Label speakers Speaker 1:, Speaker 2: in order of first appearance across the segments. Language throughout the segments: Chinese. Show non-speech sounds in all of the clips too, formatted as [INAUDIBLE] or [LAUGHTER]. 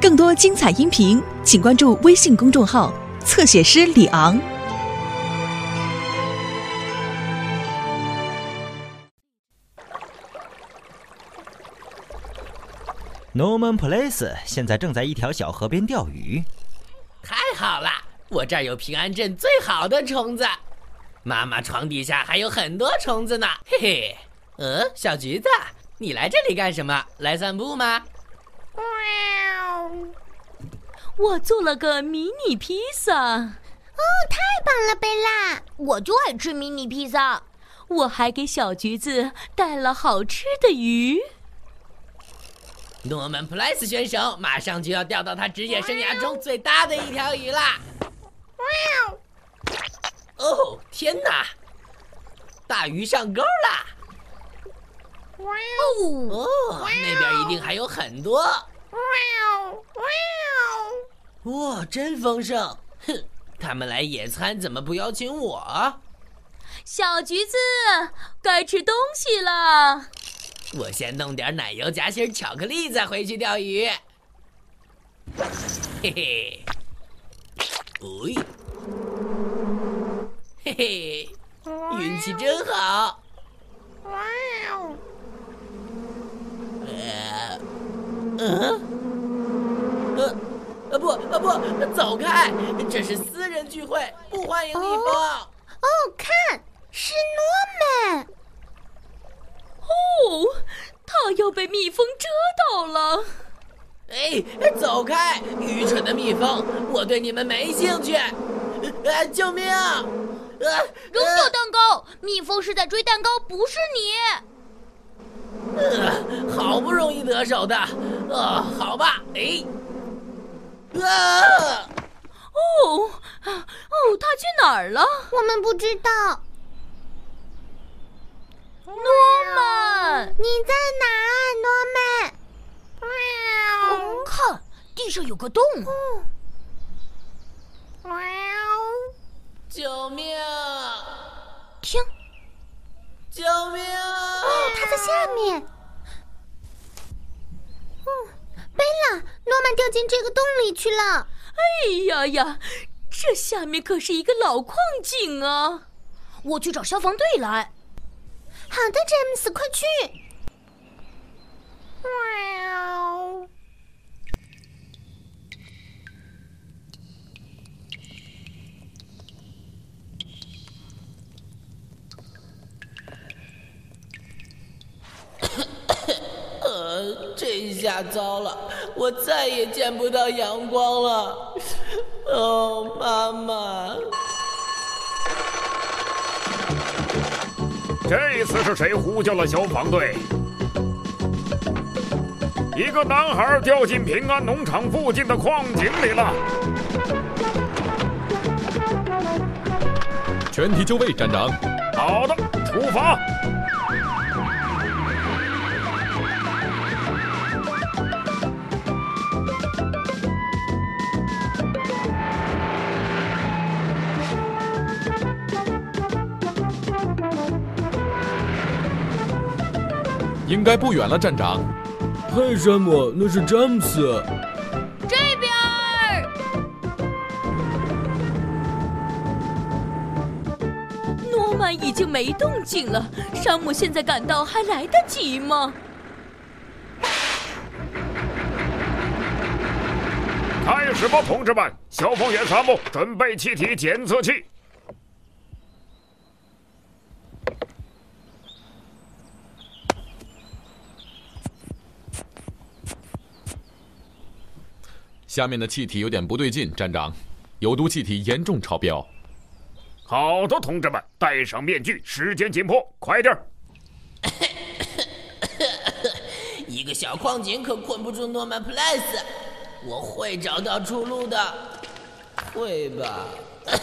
Speaker 1: 更多精彩音频，请关注微信公众号“侧写师李昂”。
Speaker 2: Norman Place 现在正在一条小河边钓鱼。
Speaker 3: 太好了，我这儿有平安镇最好的虫子。妈妈床底下还有很多虫子呢，嘿嘿。嗯，小橘子，你来这里干什么？来散步吗？
Speaker 4: 我做了个迷你披萨，
Speaker 5: 哦，太棒了，贝拉！我就爱吃迷你披萨。
Speaker 4: 我还给小橘子带了好吃的鱼。
Speaker 3: 诺曼普莱斯选手马上就要钓到他职业生涯中最大的一条鱼啦！哦，天哪！大鱼上钩啦！哦，那边一定还有很多。哇，真丰盛！哼，他们来野餐怎么不邀请我？
Speaker 4: 小橘子，该吃东西了。
Speaker 3: 我先弄点奶油夹心巧克力，再回去钓鱼。嘿嘿，哎，嘿嘿，运气真好。呃，嗯，呃，呃不，啊不，走开！这是私人聚会，不欢迎蜜蜂。
Speaker 5: 哦，看，是诺曼。
Speaker 4: 哦，他要被蜜蜂蛰到了！
Speaker 3: 哎，走开，愚蠢的蜜蜂！我对你们没兴趣！啊，救命！啊，
Speaker 5: 扔掉蛋糕！蜜蜂是在追蛋糕，不是你。
Speaker 3: 呃，好不容易得手的，呃，好吧，哎，啊！
Speaker 4: 哦，哦，他去哪儿了？
Speaker 5: 我们不知道。
Speaker 4: 诺曼，
Speaker 5: 你在哪，诺曼？
Speaker 4: 哦，看，地上有个洞。
Speaker 3: 救命！
Speaker 5: 听，
Speaker 3: 救命！
Speaker 5: 哦，他在下面。哦，贝拉，诺曼掉进这个洞里去了。
Speaker 4: 哎呀呀，这下面可是一个老矿井啊！
Speaker 5: 我去找消防队来。好的，詹姆斯，快去！
Speaker 3: 呃，这下糟了，我再也见不到阳光了。[LAUGHS] 哦，妈妈。
Speaker 6: 这次是谁呼叫了消防队？一个男孩掉进平安农场附近的矿井里了。
Speaker 7: 全体就位，站长。
Speaker 6: 好的，出发。
Speaker 7: 应该不远了，站长。
Speaker 8: 嘿，山姆，那是詹姆斯。
Speaker 4: 这边儿。诺曼已经没动静了，山姆现在赶到还来得及吗？
Speaker 6: 开始吧，同志们！消防员山姆，准备气体检测器。
Speaker 7: 下面的气体有点不对劲，站长，有毒气体严重超标。
Speaker 6: 好的，同志们，戴上面具，时间紧迫，快点儿！[COUGHS]
Speaker 3: 一个小矿井可困不住诺曼普莱斯，我会找到出路的，会吧？[COUGHS]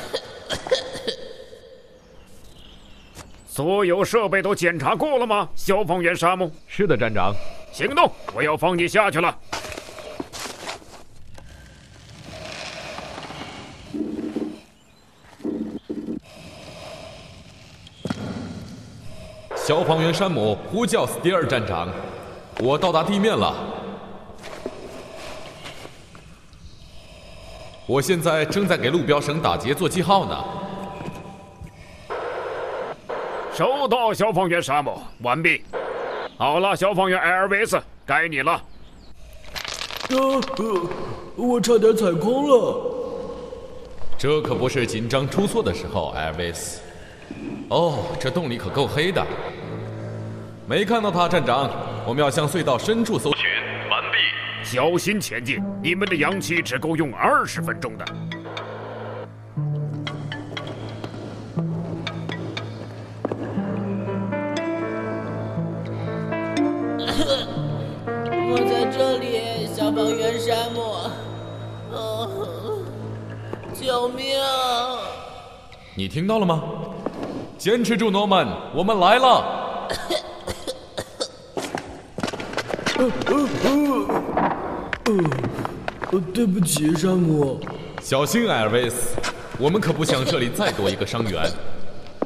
Speaker 3: [COUGHS]
Speaker 6: 所有设备都检查过了吗？消防员沙姆。
Speaker 7: 是的，站长。
Speaker 6: 行动！我要放你下去了。
Speaker 7: 消防员山姆，呼叫斯蒂尔站长，我到达地面了。我现在正在给路标绳打结做记号呢。
Speaker 6: 收到，消防员山姆，完毕。好了，消防员艾尔维斯，该你了。
Speaker 8: 我差点踩空了。
Speaker 7: 这可不是紧张出错的时候，艾尔维斯。哦，这洞里可够黑的。没看到他，站长。我们要向隧道深处搜寻。
Speaker 6: 完毕。小心前进，你们的氧气只够用二十分钟的。[LAUGHS]
Speaker 3: 我在这里，消防员山姆。哦，救命！
Speaker 7: 你听到了吗？坚持住，诺曼，我们来了。
Speaker 8: 呃呃呃呃，对不起，山姆。
Speaker 7: 小心，艾尔维斯，我们可不想这里再多一个伤员。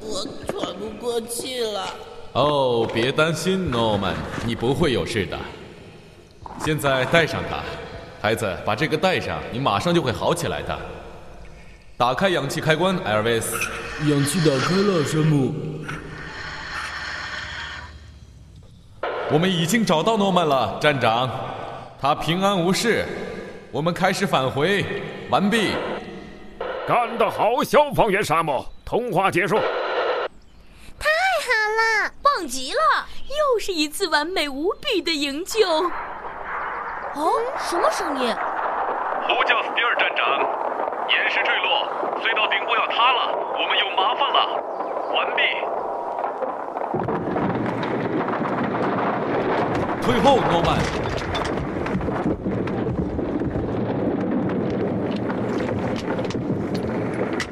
Speaker 3: 我喘不过气了。
Speaker 7: 哦，别担心，诺曼，你不会有事的。现在带上它，孩子，把这个带上，你马上就会好起来的。打开氧气开关，艾尔维斯。
Speaker 8: 氧气打开了，山姆。
Speaker 7: 我们已经找到诺曼了，站长，他平安无事。我们开始返回，完毕。
Speaker 6: 干得好，消防员沙漠！通话结束。
Speaker 5: 太好了，
Speaker 4: 棒极了！又是一次完美无比的营救。哦，什么声音？
Speaker 9: 呼叫斯蒂尔站长，岩石坠落，隧道顶部要塌了，我们有麻烦了。完
Speaker 7: 毕。退后，诺曼。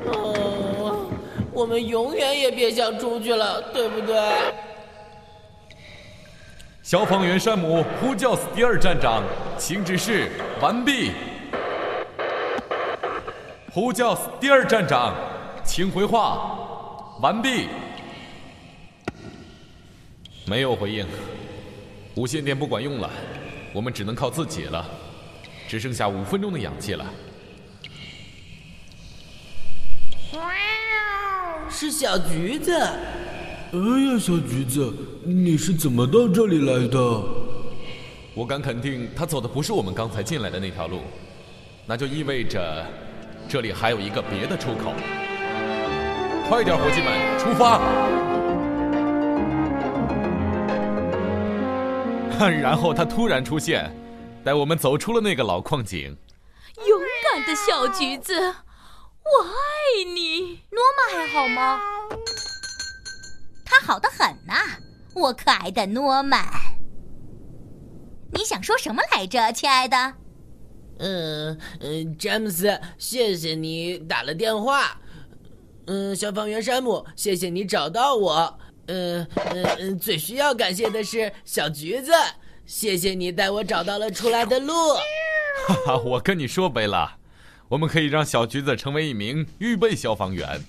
Speaker 3: 哦，我们永远也别想出去了，对不对？
Speaker 7: 消防员山姆呼叫斯蒂尔站长，请指示完毕。呼叫斯蒂尔站长，请回话完毕。没有回应，无线电不管用了，我们只能靠自己了，只剩下五分钟的氧气了。
Speaker 3: 是小橘子。
Speaker 8: 哎呀，小橘子，你是怎么到这里来的？
Speaker 7: 我敢肯定，他走的不是我们刚才进来的那条路，那就意味着这里还有一个别的出口。快点，伙计们，出发！然后他突然出现，带我们走出了那个老矿井。
Speaker 4: 勇敢的小橘子，我爱你。
Speaker 5: 诺玛还好吗？
Speaker 10: 他好的很呐，我可爱的诺曼。你想说什么来着，亲爱的？
Speaker 3: 嗯嗯，詹姆斯，谢谢你打了电话。嗯，消防员山姆，谢谢你找到我。呃嗯嗯，最需要感谢的是小橘子，谢谢你带我找到了出来的路。
Speaker 7: 哈哈，我跟你说，贝拉，我们可以让小橘子成为一名预备消防员。